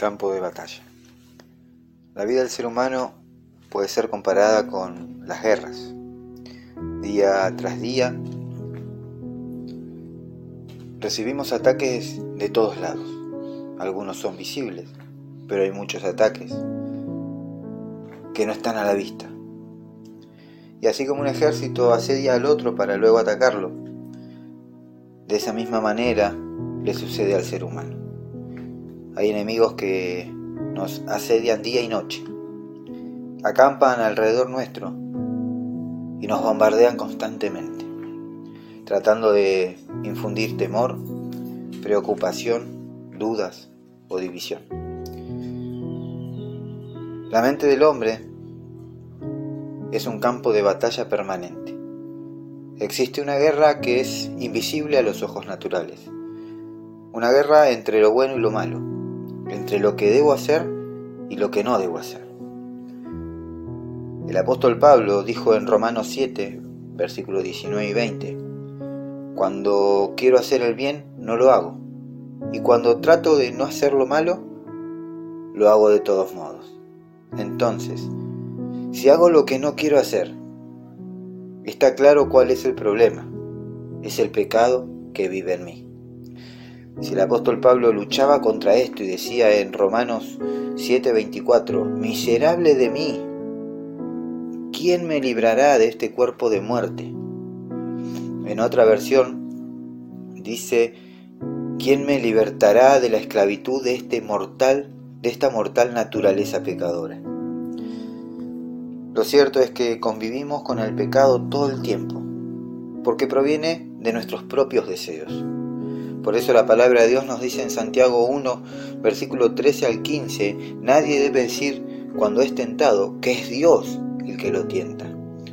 campo de batalla. La vida del ser humano puede ser comparada con las guerras. Día tras día recibimos ataques de todos lados. Algunos son visibles, pero hay muchos ataques que no están a la vista. Y así como un ejército asedia al otro para luego atacarlo, de esa misma manera le sucede al ser humano. Hay enemigos que nos asedian día y noche, acampan alrededor nuestro y nos bombardean constantemente, tratando de infundir temor, preocupación, dudas o división. La mente del hombre es un campo de batalla permanente. Existe una guerra que es invisible a los ojos naturales. Una guerra entre lo bueno y lo malo, entre lo que debo hacer y lo que no debo hacer. El apóstol Pablo dijo en Romanos 7, versículos 19 y 20, Cuando quiero hacer el bien, no lo hago, y cuando trato de no hacer lo malo, lo hago de todos modos. Entonces, si hago lo que no quiero hacer, está claro cuál es el problema. Es el pecado que vive en mí. Si el apóstol Pablo luchaba contra esto y decía en Romanos 7:24, miserable de mí, ¿quién me librará de este cuerpo de muerte? En otra versión dice, ¿quién me libertará de la esclavitud de este mortal, de esta mortal naturaleza pecadora? Lo cierto es que convivimos con el pecado todo el tiempo, porque proviene de nuestros propios deseos. Por eso la palabra de Dios nos dice en Santiago 1, versículo 13 al 15, nadie debe decir cuando es tentado que es Dios el que lo tienta,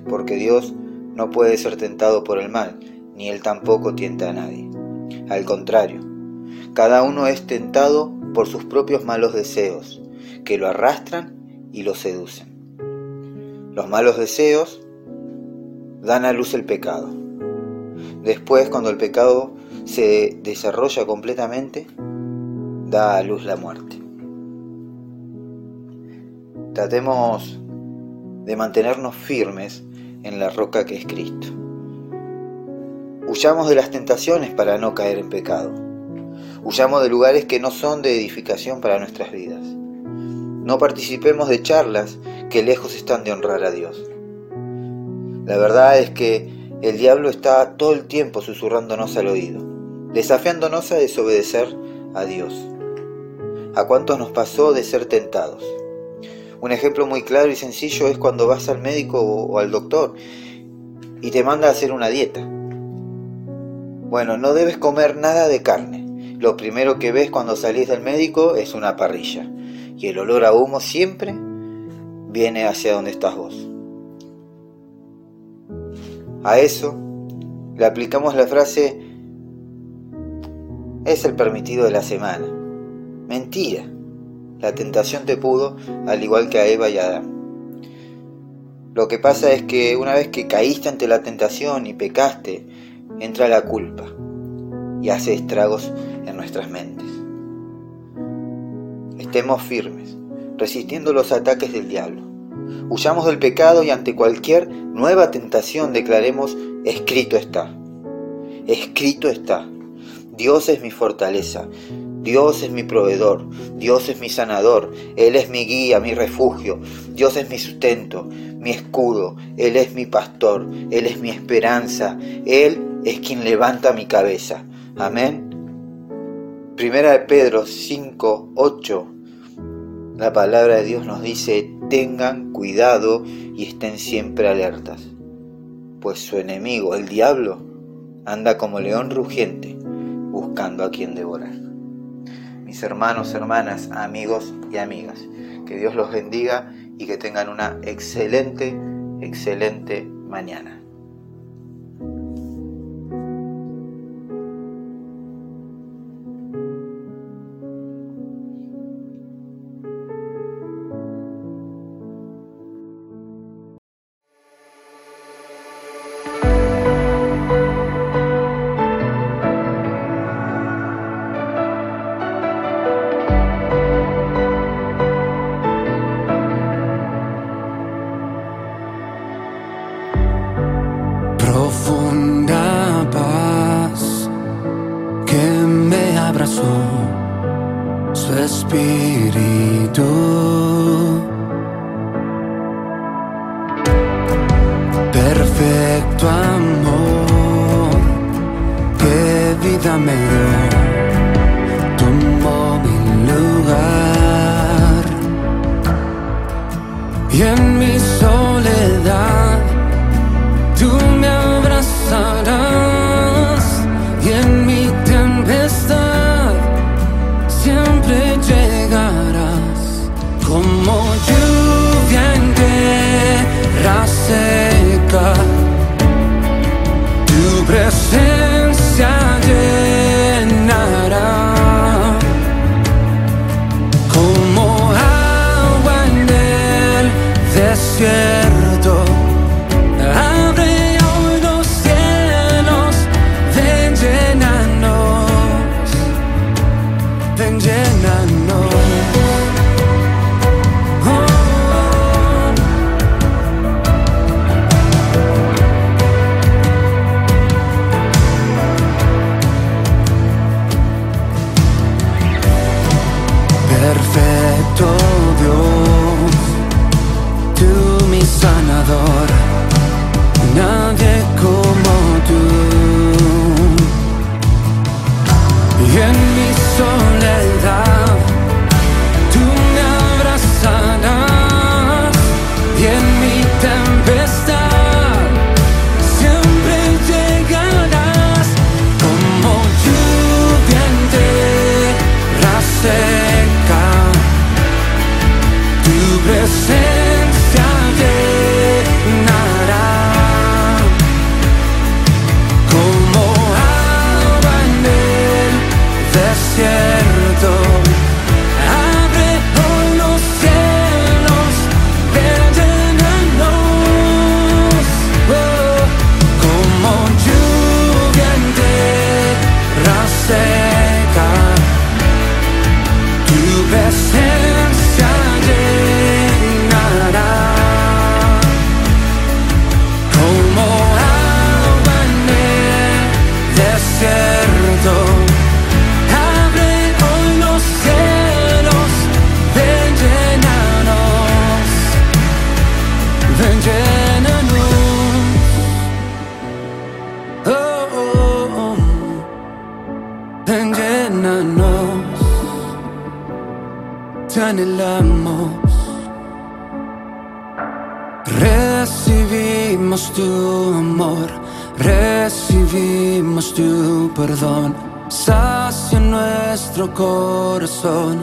porque Dios no puede ser tentado por el mal, ni él tampoco tienta a nadie. Al contrario, cada uno es tentado por sus propios malos deseos, que lo arrastran y lo seducen. Los malos deseos dan a luz el pecado. Después, cuando el pecado se desarrolla completamente, da a luz la muerte. Tratemos de mantenernos firmes en la roca que es Cristo. Huyamos de las tentaciones para no caer en pecado. Huyamos de lugares que no son de edificación para nuestras vidas. No participemos de charlas que lejos están de honrar a Dios. La verdad es que el diablo está todo el tiempo susurrándonos al oído desafiándonos a desobedecer a Dios. ¿A cuántos nos pasó de ser tentados? Un ejemplo muy claro y sencillo es cuando vas al médico o al doctor y te manda a hacer una dieta. Bueno, no debes comer nada de carne. Lo primero que ves cuando salís del médico es una parrilla. Y el olor a humo siempre viene hacia donde estás vos. A eso le aplicamos la frase es el permitido de la semana. Mentira. La tentación te pudo, al igual que a Eva y a Adán. Lo que pasa es que una vez que caíste ante la tentación y pecaste, entra la culpa y hace estragos en nuestras mentes. Estemos firmes, resistiendo los ataques del diablo. Huyamos del pecado y ante cualquier nueva tentación declaremos, escrito está. Escrito está. Dios es mi fortaleza, Dios es mi proveedor, Dios es mi sanador, Él es mi guía, mi refugio, Dios es mi sustento, mi escudo, Él es mi pastor, Él es mi esperanza, Él es quien levanta mi cabeza. Amén. Primera de Pedro 5, 8. La palabra de Dios nos dice, tengan cuidado y estén siempre alertas, pues su enemigo, el diablo, anda como león rugiente buscando a quien devorar. Mis hermanos, hermanas, amigos y amigas, que Dios los bendiga y que tengan una excelente, excelente mañana. su espíritu. Perfecto amor, qué vida me dio, tomó mi lugar y en mi sol. Perfecto, Dios, tu mi sanador, nadie como tú y en mi son. Ven, llénanos, te anhelamos. Recibimos tu amor, recibimos tu perdón. Sacia nuestro corazón,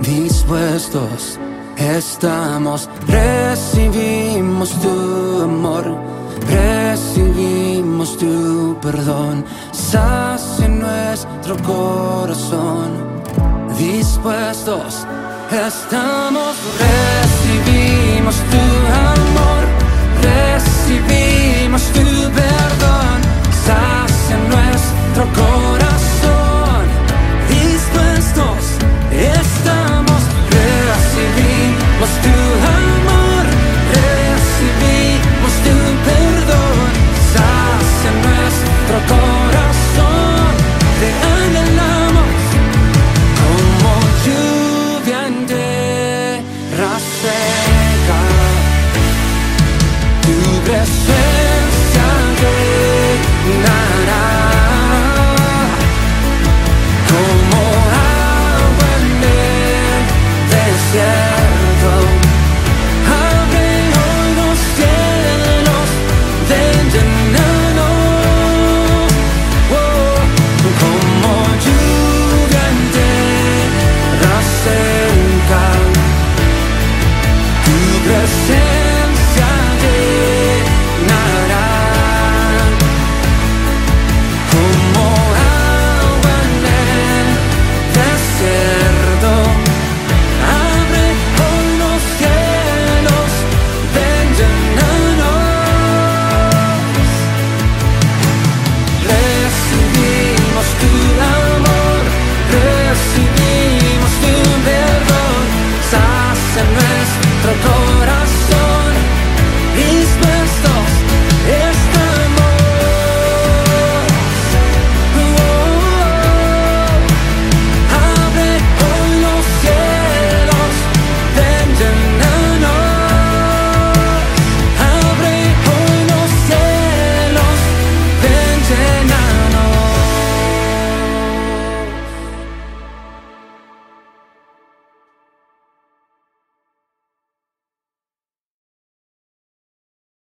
dispuestos estamos. Recibimos tu amor, recibimos tu perdón. Sacia Dios en nuestro corazón. Dispuestos estamos, recibimos tu amor.